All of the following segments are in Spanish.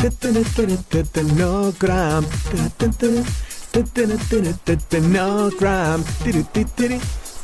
No gram. No gram.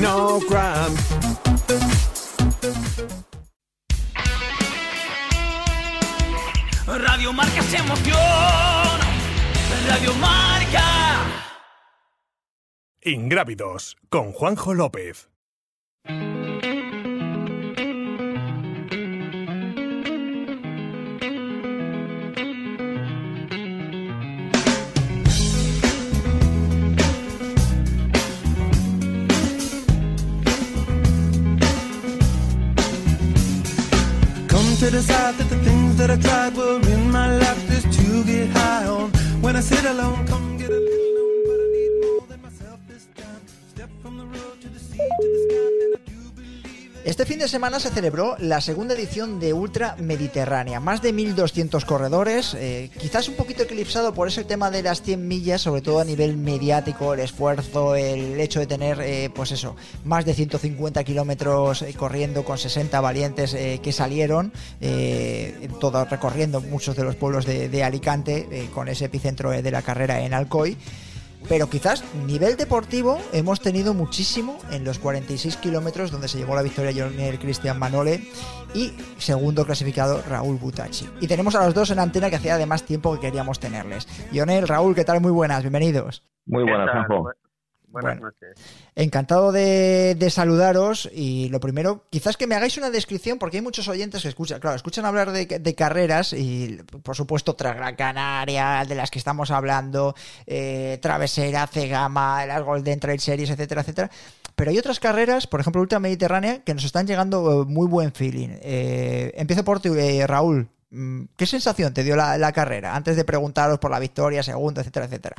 No cramp. Radio Marca se emoción. Radio Marca. Ingrávidos con Juanjo López. Decide that the things that I tried were in my life just to get high on. When I sit alone, come get a little known, but I need more than myself this time. Step from the road to the sea to the sky, Este fin de semana se celebró la segunda edición de Ultra Mediterránea. Más de 1.200 corredores, eh, quizás un poquito eclipsado por ese tema de las 100 millas, sobre todo a nivel mediático, el esfuerzo, el hecho de tener, eh, pues eso, más de 150 kilómetros eh, corriendo con 60 valientes que salieron, todo recorriendo muchos de los pueblos de, Alicante, con ese epicentro de la carrera en Alcoy. Pero quizás nivel deportivo hemos tenido muchísimo en los 46 kilómetros donde se llevó la victoria Jonel Cristian Manole y segundo clasificado Raúl Butachi. Y tenemos a los dos en antena que hacía además tiempo que queríamos tenerles. Jonel, Raúl, ¿qué tal? Muy buenas, bienvenidos. Muy buenas. Juanjo. Bu- Buenas Bueno. noches. Encantado de, de saludaros y lo primero, quizás que me hagáis una descripción porque hay muchos oyentes que escuchan, claro, escuchan hablar de, de carreras y por supuesto Gran Canaria, de las que estamos hablando, eh, Travesera, Cegama, las Golden Trail Series, etcétera, etcétera. Pero hay otras carreras, por ejemplo Ultra Mediterránea, que nos están llegando eh, muy buen feeling. Eh, empiezo por ti, eh, Raúl. Mm, ¿Qué sensación te dio la, la carrera antes de preguntaros por la victoria, segunda, etcétera, etcétera?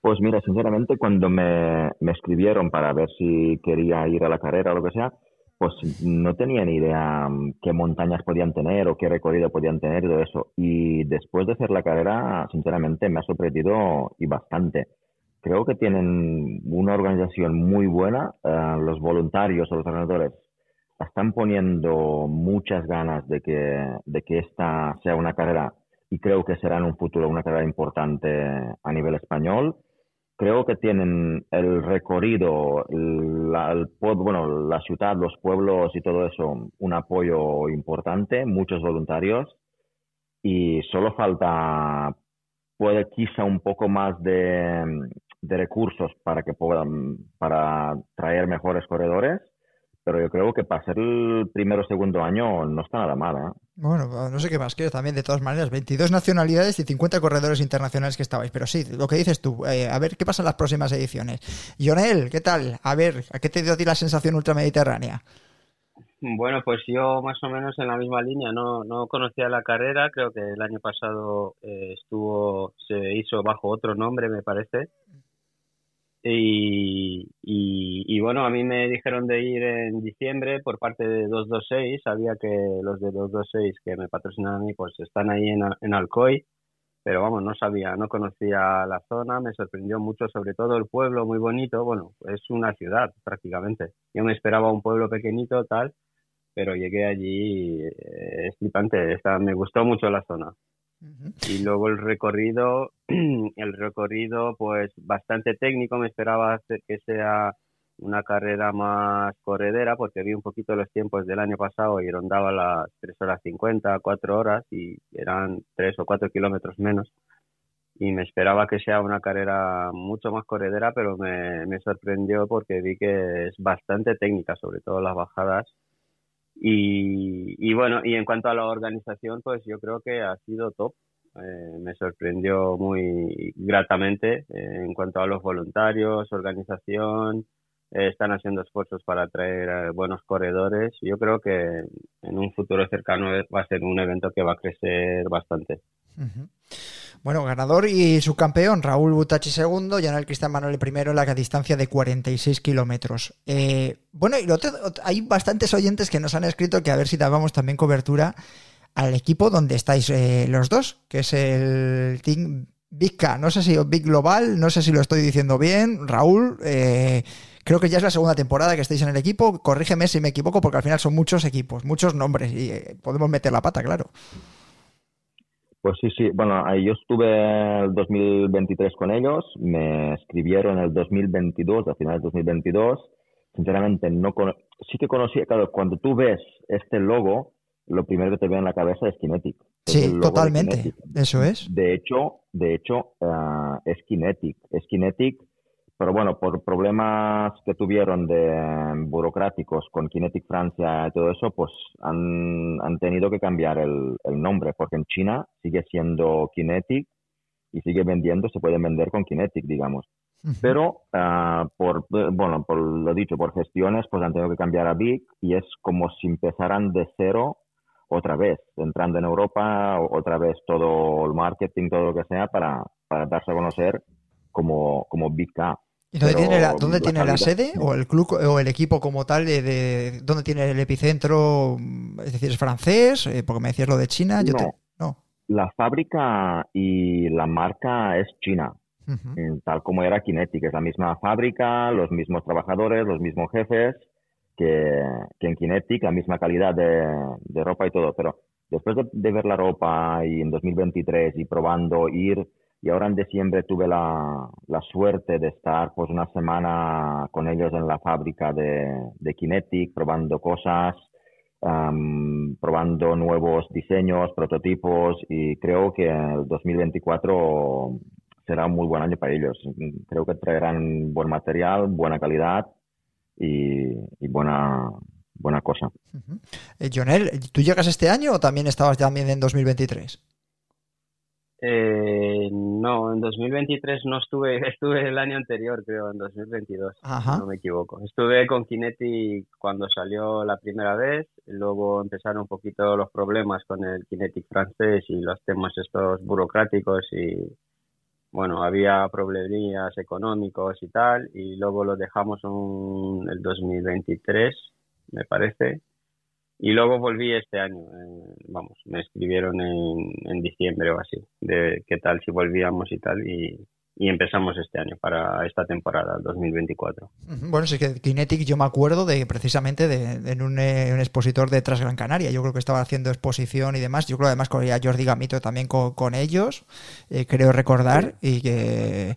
Pues mira, sinceramente, cuando me, me escribieron para ver si quería ir a la carrera o lo que sea, pues no tenía ni idea mm, qué montañas podían tener o qué recorrido podían tener y todo eso. Y después de hacer la carrera, sinceramente, me ha sorprendido y bastante. Creo que tienen una organización muy buena. eh, los voluntarios o los organizadores están poniendo muchas ganas de que, de que esta sea una carrera y creo que será en un futuro una carrera importante a nivel español. Creo que tienen el recorrido, la, el bueno, la ciudad, los pueblos y todo eso, un apoyo importante, muchos voluntarios y solo falta, puede quizá un poco más de recursos para que puedan, para traer mejores corredores, pero yo creo que para ser el primero o segundo año no está nada mal, ¿eh? Bueno, no sé qué más quieres también, de todas maneras, 22 nacionalidades y 50 corredores internacionales que estabais, pero sí, lo que dices tú, eh, a ver qué pasa en las próximas ediciones. Jonel, ¿qué tal? A ver, ¿a qué te dio a ti la sensación ultramediterránea? Bueno, pues yo más o menos en la misma línea, no, no conocía la carrera, creo que el año pasado eh, estuvo, se hizo bajo otro nombre, me parece. Y, y, bueno, a mí me dijeron de ir en diciembre por parte de 226, sabía que los de 226 que me patrocinan a mí pues están ahí en, en Alcoy, pero vamos, no sabía, no conocía la zona, me sorprendió mucho, sobre todo el pueblo muy bonito, bueno, es una ciudad prácticamente. Yo me esperaba un pueblo pequeñito, tal, pero llegué allí, eh, es flipante, está, me gustó mucho la zona. Y luego el recorrido, el recorrido pues bastante técnico, me esperaba que sea una carrera más corredera porque vi un poquito los tiempos del año pasado y rondaba las 3 horas 50, 4 horas y eran 3 o 4 kilómetros menos. Y me esperaba que sea una carrera mucho más corredera, pero me, me sorprendió porque vi que es bastante técnica, sobre todo las bajadas. Y, y bueno, y en cuanto a la organización, pues yo creo que ha sido top. Eh, me sorprendió muy gratamente eh, en cuanto a los voluntarios, organización, eh, están haciendo esfuerzos para traer eh, buenos corredores. Yo creo que en un futuro cercano va a ser un evento que va a crecer bastante. Bueno, ganador y subcampeón, Raúl Butachi segundo, el Cristian Manuel primero la distancia de 46 kilómetros. Eh, bueno, y hay bastantes oyentes que nos han escrito que a ver si dábamos también cobertura al equipo donde estáis eh, los dos, que es el Team Big K. No sé si Big Global, no sé si lo estoy diciendo bien. Raúl, eh, creo que ya es la segunda temporada que estáis en el equipo. Corrígeme si me equivoco, porque al final son muchos equipos, muchos nombres y podemos meter la pata, claro. Pues sí, sí. Bueno, yo estuve el 2023 con ellos, me escribieron el 2022, a finales de 2022. Sinceramente, no sí que conocía, claro, cuando tú ves este logo, lo primero que te viene en la cabeza es Kinetic. Sí, totalmente. Eso es. De hecho, de hecho uh, es Kinetic. Es Kinetic, pero bueno, por problemas que tuvieron de burocráticos con Kinetic Francia y todo eso, pues han, han tenido que cambiar el, el, nombre, porque en China sigue siendo Kinetic y sigue vendiendo, se pueden vender con Kinetic, digamos. Pero uh, por, bueno, por lo dicho, por gestiones, pues han tenido que cambiar a Big y es como si empezaran de cero otra vez, entrando en Europa, otra vez todo el marketing, todo lo que sea, para, para darse a conocer como, como Big K. ¿Y dónde tiene, la, dónde tiene la sede o el club o el equipo como tal? De, ¿Dónde tiene el epicentro? Es decir, ¿es francés? Eh, porque me decías lo de China. Yo no, no. La fábrica y la marca es China, tal como era Kinetic. Es la misma fábrica, los mismos trabajadores, los mismos jefes que, en Kinetic, la misma calidad de, ropa y todo, pero después de, ver la ropa y en 2023 y probando ir, y ahora en diciembre tuve la, suerte de estar pues una semana con ellos en la fábrica de, Kinetic, probando cosas, probando nuevos diseños, prototipos y creo que el 2024 será un muy buen año para ellos. Creo que traerán buen material, buena calidad y, buena, buena cosa. Uh ¿tú llegas este año o también estabas también en 2023? Eh, no, en 2023 no estuve, estuve el año anterior, creo, en 2022, no me equivoco. Estuve con Kinetic cuando salió la primera vez, luego empezaron un poquito los problemas con el Kinetic francés y los temas estos burocráticos y, bueno, había problemillas económicos y tal, y luego lo dejamos en el 2023, me parece, y luego volví este año, vamos, me escribieron en, en diciembre o así, de qué tal si volvíamos y tal, y, y empezamos este año para esta temporada 2024. Bueno, sí que Kinetic yo me acuerdo de precisamente de, en un, eh, un, expositor de Transgran Canaria. Yo creo que estaba haciendo exposición y demás. Yo creo además con Jordi Gamito también con, ellos, eh, creo recordar, y que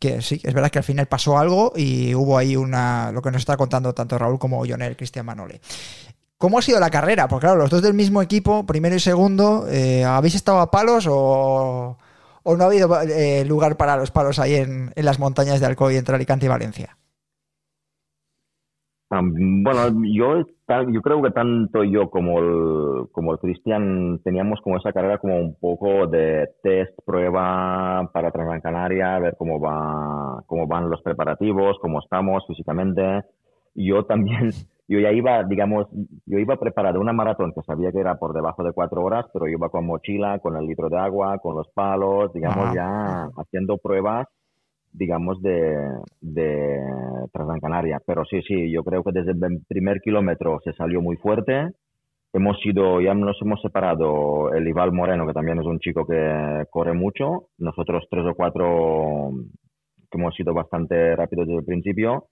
que sí, es verdad que al final pasó algo y hubo ahí una lo que nos está contando tanto Raúl como Jonel Cristian Manole. ¿Cómo ha sido la carrera? Porque claro, los dos del mismo equipo, primero y segundo, eh, ¿habéis estado a palos o, o no ha habido eh, lugar para los palos ahí en, las montañas de Alcoy entre Alicante y Valencia? bueno, yo, yo creo que tanto yo como el, como el Cristian teníamos como esa carrera como un poco de test, prueba para Transgran Canaria, ver cómo va, cómo van los preparativos, cómo estamos físicamente. Yo también yo ya iba, digamos, yo iba preparado una maratón que sabía que era por debajo de cuatro horas, pero yo iba con mochila, con el litro de agua, con los palos, digamos, ya haciendo pruebas, digamos, de, de Canaria. Pero sí, sí, yo creo que desde el primer kilómetro se salió muy fuerte. Hemos ido, ya nos hemos separado el Ival Moreno, que también es un chico que corre mucho. Nosotros tres o cuatro que hemos sido bastante rápidos desde el principio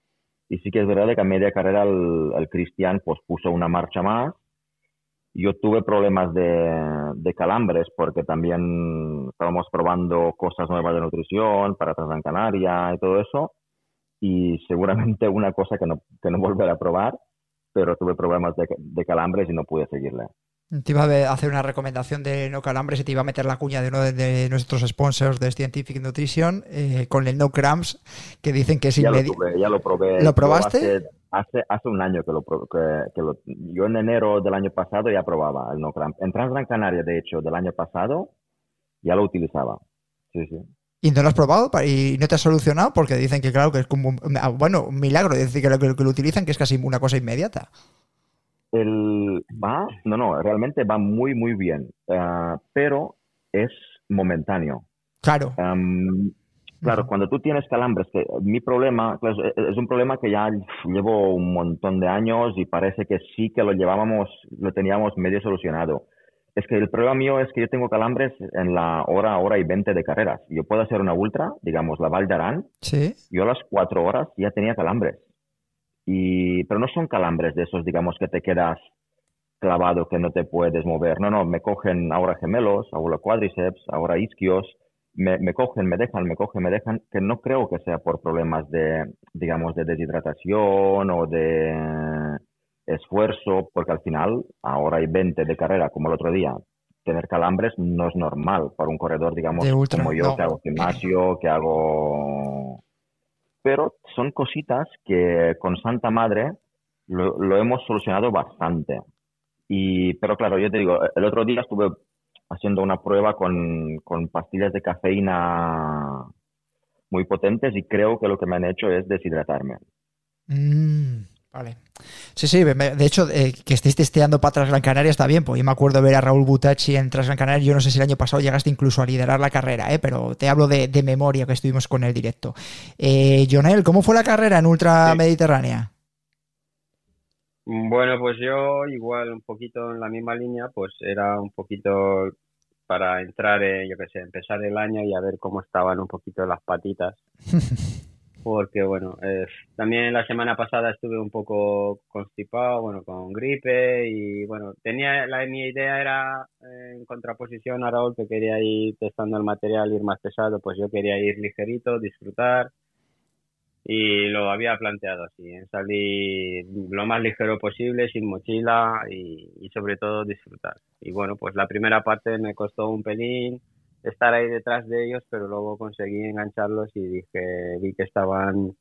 y sí que es verdad que a media carrera el, Cristian pues puso una marcha más. Yo tuve problemas de, de, calambres porque también estábamos probando cosas nuevas de nutrición para Transgran Canaria y todo eso. Y seguramente una cosa que no, que no volveré a probar, pero tuve problemas de calambres y no pude seguirle. Te iba a hacer una recomendación de no calambres y te iba a meter la cuña de uno de, nuestros sponsors de Scientific Nutrition eh, con el no cramps que dicen que es inmediato. Ya lo probé. ¿Lo probaste? Hace, hace, un año que lo, que, lo, Yo en enero del año pasado ya probaba el no cramps. En Transgran Canaria, de hecho, del año pasado ya lo utilizaba. Sí, sí. ¿Y no lo has probado y no te has solucionado? Porque dicen que, claro, que es como, un- ah, bueno, un milagro, es decir, que lo, que lo utilizan que es casi una cosa inmediata. El va, no, no, realmente va muy, muy bien, ah, pero es momentáneo. Claro. Claro, cuando tú tienes calambres, que mi problema claro, es, es un problema que ya llevo un montón de años y parece que sí que lo llevábamos, lo teníamos medio solucionado. Es que el problema mío es que yo tengo calambres en la hora, hora y veinte de carreras. Yo puedo hacer una ultra, digamos, la Val d'Aran, Sí. yo a las cuatro horas ya tenía calambres. Y, pero no son calambres de esos, digamos, que te quedas clavado, que no te puedes mover. No, no, me cogen ahora gemelos, ahora cuádriceps, ahora isquios, me, me cogen, me dejan, me cogen, me dejan, que no creo que sea por problemas de, digamos, de deshidratación o de esfuerzo, porque al final, ahora hay 20 de carrera, como el otro día, tener calambres no es normal para un corredor, digamos, ultra, como yo, no. que hago gimnasio, que hago... Pero son cositas que con Santa Madre lo, lo hemos solucionado bastante. Y, pero claro, yo te digo, el otro día estuve haciendo una prueba con, con pastillas de cafeína muy potentes y creo que lo que me han hecho es deshidratarme. Mm, vale. Sí, sí, de hecho, eh, que estéis testeando para Transgran Canaria está bien, pues yo me acuerdo ver a Raúl Butacci en Transgran Canaria, yo no sé si el año pasado llegaste incluso a liderar la carrera, ¿eh? pero te hablo de, de memoria que estuvimos con el directo. Eh, Jonel, ¿cómo fue la carrera en Ultra Sí. Mediterránea? Bueno, pues yo igual un poquito en la misma línea, pues era un poquito para entrar, eh, yo qué sé, empezar el año y a ver cómo estaban un poquito las patitas. Porque bueno, eh, también la semana pasada estuve un poco constipado, bueno, con gripe y bueno, tenía, la, mi idea era eh, en contraposición a Raúl que quería ir testando el material, ir más pesado, pues yo quería ir ligerito, disfrutar y lo había planteado así, en salir lo más ligero posible, sin mochila y, y sobre todo disfrutar. Y bueno, pues la primera parte me costó un pelín estar ahí detrás de ellos, pero luego conseguí engancharlos y dije, vi que estaban,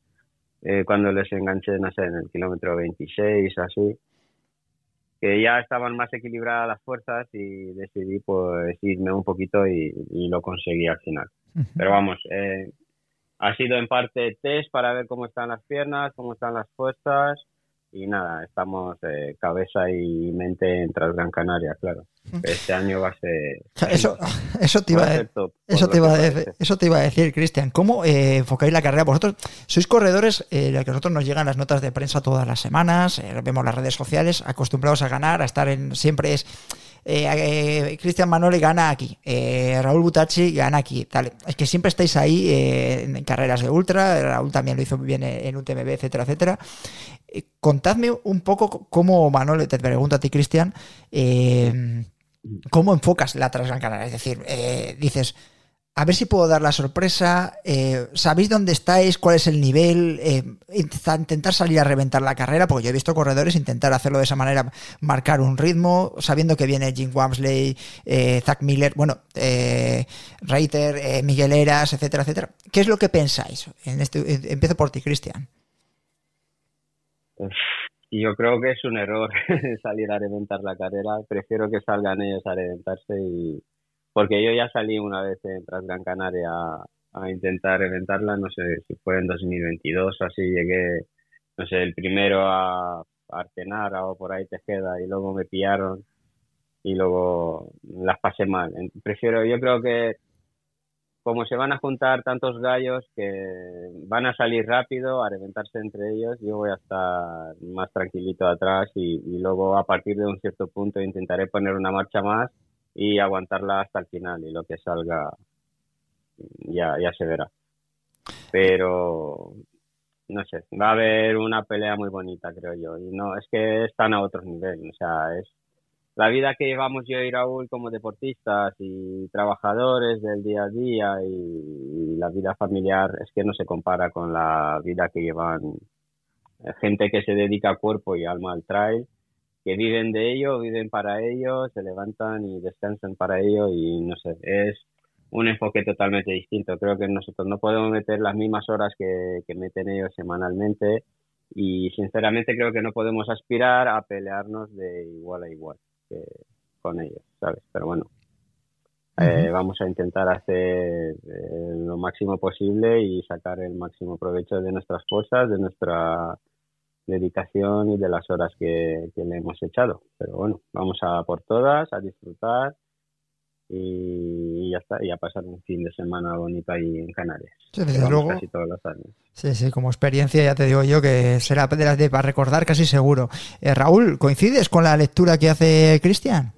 eh, cuando les enganché, no sé, en el kilómetro 26, así, que ya estaban más equilibradas las fuerzas y decidí pues irme un poquito y, y lo conseguí al final. Pero vamos, eh, ha sido en parte test para ver cómo están las piernas, cómo están las fuerzas y nada, estamos eh, cabeza y mente en Transgran Canaria, claro. Este año va a ser, Eso, eso te iba a a ser top. por Eso lo te, iba que a decir, parece. eso te iba a decir, Cristian. ¿Cómo eh, enfocáis la carrera? Vosotros sois corredores, eh, que a nosotros nos llegan las notas de prensa todas las semanas, eh, vemos las redes sociales, acostumbrados a ganar, a estar en. Siempre es. eh, eh, Cristian Manoli gana aquí, eh, Raúl Butacci gana aquí. Tal. Es que siempre estáis ahí en carreras de ultra. Raúl también lo hizo muy bien en UTMB, etcétera, etcétera. Eh, contadme un poco cómo, Manoli, te pregunto a ti, Cristian. eh, ¿Cómo enfocas la Transgran Canaria? Es decir, eh, dices, a ver si puedo dar la sorpresa, ¿sabéis dónde estáis? ¿Cuál es el nivel? Int- intentar salir a reventar la carrera, porque yo he visto corredores intentar hacerlo de esa manera, marcar un ritmo, sabiendo que viene Jim Wamsley, Zach Miller, bueno, Reiter, Miguel Eras, etcétera, etcétera. ¿Qué es lo que pensáis? En este, empiezo por ti, Cristian. Y yo creo que es un error salir a reventar la carrera. Prefiero que salgan ellos a reventarse y porque yo ya salí una vez en Transgran Canaria a, intentar reventarla, no sé si fue en 2022, así llegué, no sé, el primero a, Artenara o por ahí Tejeda y luego me pillaron y luego las pasé mal. Prefiero, yo creo que como se van a juntar tantos gallos que van a salir rápido a reventarse entre ellos, yo voy a estar más tranquilito atrás y, luego a partir de un cierto punto intentaré poner una marcha más y aguantarla hasta el final y lo que salga ya, ya se verá. Pero no sé, va a haber una pelea muy bonita, creo yo. Y no, es que están a otro nivel. O sea, es la vida que llevamos yo y Raúl como deportistas y trabajadores del día a día y, la vida familiar es que no se compara con la vida que llevan eh, gente que se dedica cuerpo y alma al trail, que viven de ello, viven para ello, se levantan y descansan para ello y no sé, es un enfoque totalmente distinto. Creo que nosotros no podemos meter las mismas horas que meten ellos semanalmente y sinceramente creo que no podemos aspirar a pelearnos de igual a igual que con ellos, ¿sabes? Pero bueno, eh, vamos a intentar hacer eh, lo máximo posible y sacar el máximo provecho de nuestras fuerzas, de nuestra dedicación y de las horas que, que le hemos echado. Pero bueno, vamos a por todas, a disfrutar y ya está, y a pasar un fin de semana bonito ahí en Canarias. Sí, desde luego. Casi todos los años. Sí, sí, como experiencia ya te digo yo que será de las de para recordar casi seguro. Eh, Raúl, ¿coincides con la lectura que hace Cristian?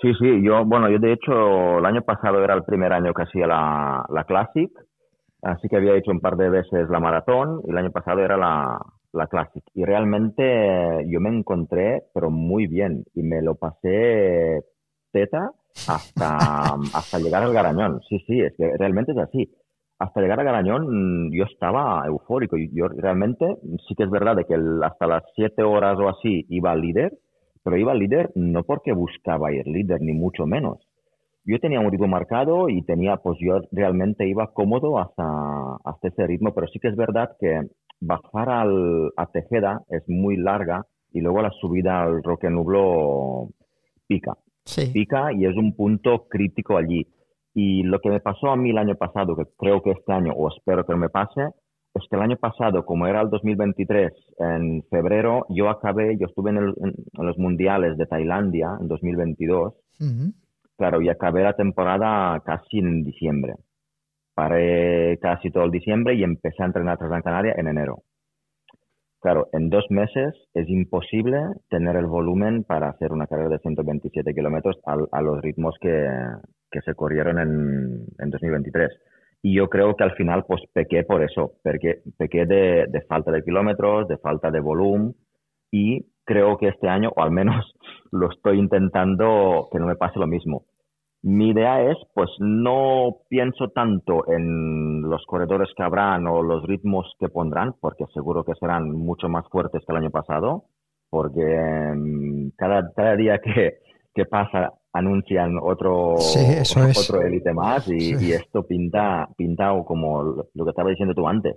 Sí, sí, yo, bueno, yo de hecho el año pasado era el primer año que hacía la, la Classic, así que había hecho un par de veces la maratón y el año pasado era la, la Classic. Y realmente yo me encontré, pero muy bien, y me lo pasé teta hasta, hasta llegar al Garañón. Sí, sí, es que realmente es así. Hasta llegar al Garañón mm, yo estaba eufórico. Yo realmente, sí que es verdad de que hasta las siete horas o así iba líder, pero iba líder no porque buscaba ir líder, ni mucho menos. Yo tenía un ritmo marcado y tenía, pues yo realmente iba cómodo hasta, hasta ese ritmo, pero sí que es verdad que bajar al, a Tejeda es muy larga y luego la subida al Roque Nublo pica Sí. pica y es un punto crítico allí. Y lo que me pasó a mí el año pasado, que creo que este año, o espero que no me pase, es que el año pasado, como era el 2023, en febrero, yo acabé, yo estuve en, el- en- en los mundiales de Tailandia en 2022, Ujú. claro, y acabé la temporada casi en diciembre. Paré casi todo el diciembre y empecé a entrenar tras Gran Canaria en enero. Claro, en dos meses es imposible tener el volumen para hacer una carrera de 127 kilómetros al- a, los ritmos que, se corrieron en, en 2023. Y yo creo que al final pues pequé por eso, pequé de falta de kilómetros, de falta de volumen y creo que este año, o al menos lo estoy intentando que no me pase lo mismo. Mi idea es, pues no pienso tanto en los corredores que habrán o los ritmos que pondrán, porque seguro que serán mucho más fuertes que el año pasado, porque mm, cada, cada día que, que pasa anuncian otro, Sí, eso otro élite más y, Sí. y esto pinta, pinta o como lo lo que estaba diciendo tú antes,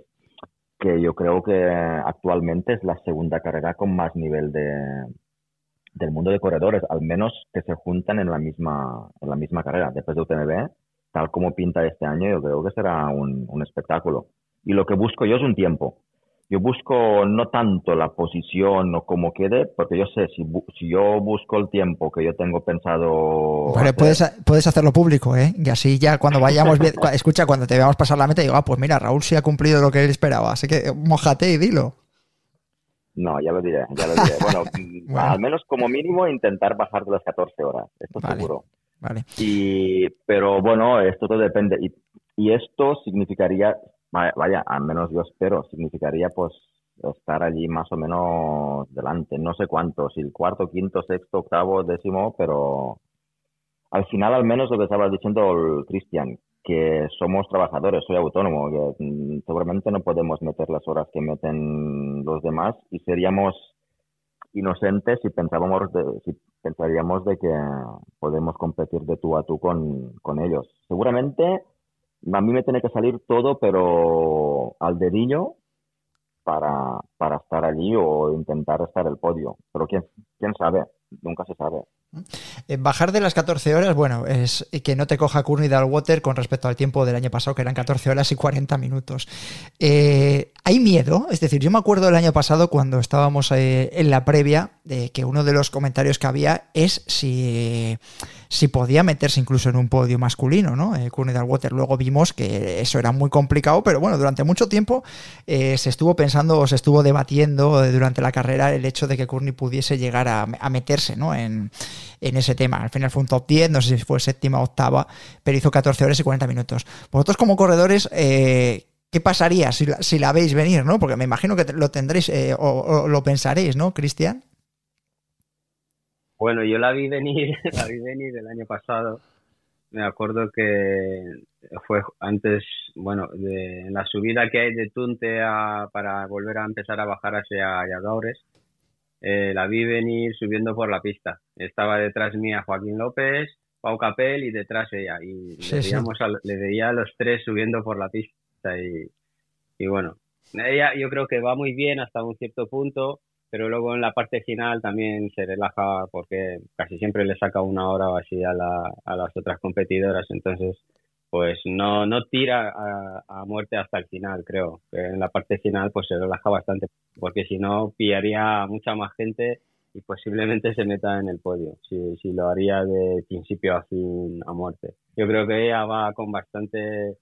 que yo creo que actualmente es la segunda carrera con más nivel de, del mundo de corredores, al menos que se juntan en la misma, en la misma carrera. Después de UTMB, tal como pinta este año, yo creo que será un, un espectáculo. Y lo que busco yo es un tiempo. Yo busco no tanto la posición o cómo quede, porque yo sé, si, bu- si yo busco el tiempo que yo tengo pensado... Hacer, puedes, puedes hacerlo público, ¿eh? Y así ya cuando vayamos, escucha, cuando te veamos pasar la meta, digo, ah, pues mira, Raúl sí ha cumplido lo que él esperaba, así que mojate y dilo. No, ya lo diré, ya lo diré. Bueno, mm, Bueno. al menos como mínimo intentar bajar de las 14 horas, esto Vale. seguro. Vale. Y, pero bueno, esto todo depende. Y, y esto significaría, vaya, vaya, al menos yo espero, significaría pues estar allí más o menos delante. No sé cuánto, si el cuarto, quinto, sexto, octavo, décimo, pero al final al menos lo que estaba diciendo el Cristian, que somos trabajadores, soy autónomo, mm, seguramente no podemos meter las horas que meten los demás y seríamos inocentes si pensábamos de, si pensaríamos de que podemos competir de tú a tú con, con ellos. Seguramente a mí me tiene que salir todo, pero al dedillo para, para estar allí o intentar estar el podio. Pero quién, quién sabe, nunca se sabe. Eh, bajar de las 14 horas, bueno, es que no te coja Courtney Dalwater con respecto al tiempo del año pasado, que eran 14 horas y 40 minutos. Eh, ¿Hay miedo? Es decir, yo me acuerdo del año pasado cuando estábamos eh, en la previa, de que uno de los comentarios que había es si, si podía meterse incluso en un podio masculino, ¿no? Eh, Courtney Dalwater. Luego vimos que eso era muy complicado, pero bueno, durante mucho tiempo se estuvo pensando o se estuvo debatiendo durante la carrera el hecho de que Courtney pudiese llegar a, a meterse, ¿no? En, en ese tema. Al final fue un top 10, no sé si fue séptima o octava, pero hizo 14 horas y 40 minutos. Vosotros como corredores, eh, ¿qué pasaría si la, si la veis venir, no? Porque me imagino que lo tendréis eh, o, o lo pensaréis, ¿no, Cristian? Bueno, yo la vi venir, la vi venir el año pasado. Me acuerdo que fue antes, bueno, de la subida que hay de Tunte a, para volver a empezar a bajar hacia Yadores. Eh, la vi venir subiendo por la pista. Estaba detrás mía Joaquín López, Pau Capel y detrás ella. Y Sí, le, sí. a, le veía a los tres subiendo por la pista. Y, y bueno, ella yo creo que va muy bien hasta un cierto punto, pero luego en la parte final también se relaja porque casi siempre le saca una hora o así a, la, a las otras competidoras. Entonces pues no, no tira a, a, muerte hasta el final, creo. En la parte final pues se relaja bastante, porque si no pillaría mucha más gente y posiblemente se meta en el podio, si, si lo haría de principio a fin a muerte. Yo creo que ella va con bastante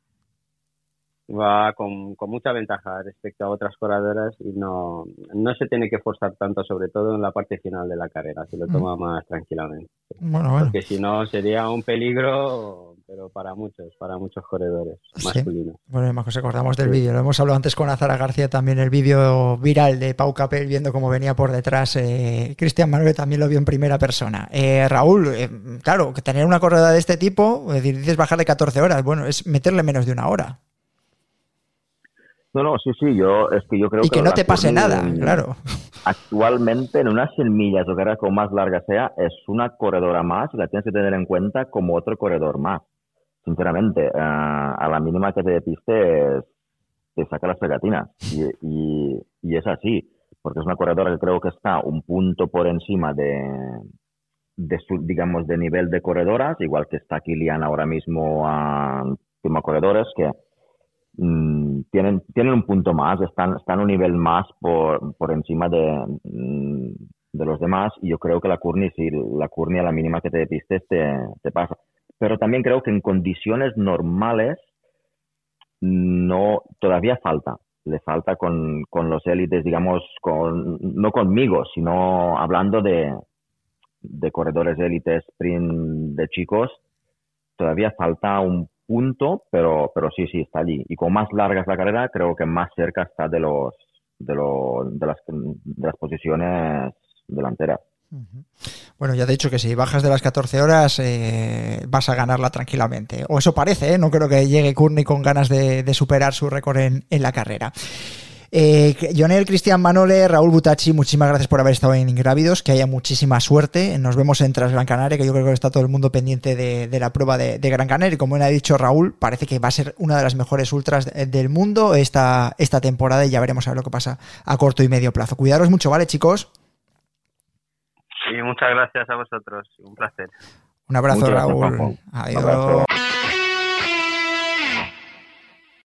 va con, con, mucha ventaja respecto a otras corredoras y no, no se tiene que forzar tanto, sobre todo en la parte final de la carrera, se lo mm. toma más tranquilamente. Bueno, bueno. Porque si no sería un peligro, pero para muchos, para muchos corredores masculinos. Sí. Bueno, además que acordamos del vídeo, lo hemos hablado antes con Azara García también, el vídeo viral de Pau Capel viendo cómo venía por detrás. Eh, Cristian Manuel también lo vio en primera persona. Eh, Raúl, eh, claro, que tener una corredora de este tipo, es decir, dices bajar de 14 horas, bueno, es meterle menos de una hora. No, no, sí, sí, yo es que yo creo y que... que no te pase nada, claro. Actualmente, en unas 100 millas o carrera como más larga sea, es una corredora más y la tienes que tener en cuenta como otro corredor más. Sinceramente, uh, a la mínima que te depistes, te saca las pegatinas. Y, y, y, es así, porque es una corredora que creo que está un punto por encima de, de su, digamos, de nivel de corredoras, igual que está Kilian ahora mismo a uh, corredores, que Mm, tienen, tienen un punto más, están, están un nivel más por, por encima de, mm, los demás y yo creo que la Courtney, si la Courtney a la mínima que te depistes te, te pasa. Pero también creo que en condiciones normales no, todavía falta. Le falta con, con los élites, digamos, con, no conmigo, sino hablando de, de corredores élites sprint de chicos, todavía falta un punto, pero, pero sí, sí, está allí. Y con más larga es la carrera, creo que más cerca está de los de, lo, de, las, de las posiciones delanteras. Bueno, ya he dicho que si bajas de las 14 horas eh, vas a ganarla tranquilamente. O eso parece, ¿eh? no creo que llegue Courtney con ganas de, superar su récord en, la carrera. Eh, Jonel, Cristian Manole, Raúl Butachi, muchísimas gracias por haber estado en Ingrávidos, que haya muchísima suerte. Nos vemos en Tras Gran Canaria, que yo creo que está todo el mundo pendiente de, la prueba de, Gran Canaria. Y como ha dicho Raúl, parece que va a ser una de las mejores ultras del mundo esta, esta temporada y ya veremos a ver lo que pasa a corto y medio plazo. Cuidaros mucho, ¿vale, chicos? Sí, muchas gracias a vosotros. Un placer. Un abrazo, Muchas Raúl. gracias, Adiós. Un abrazo.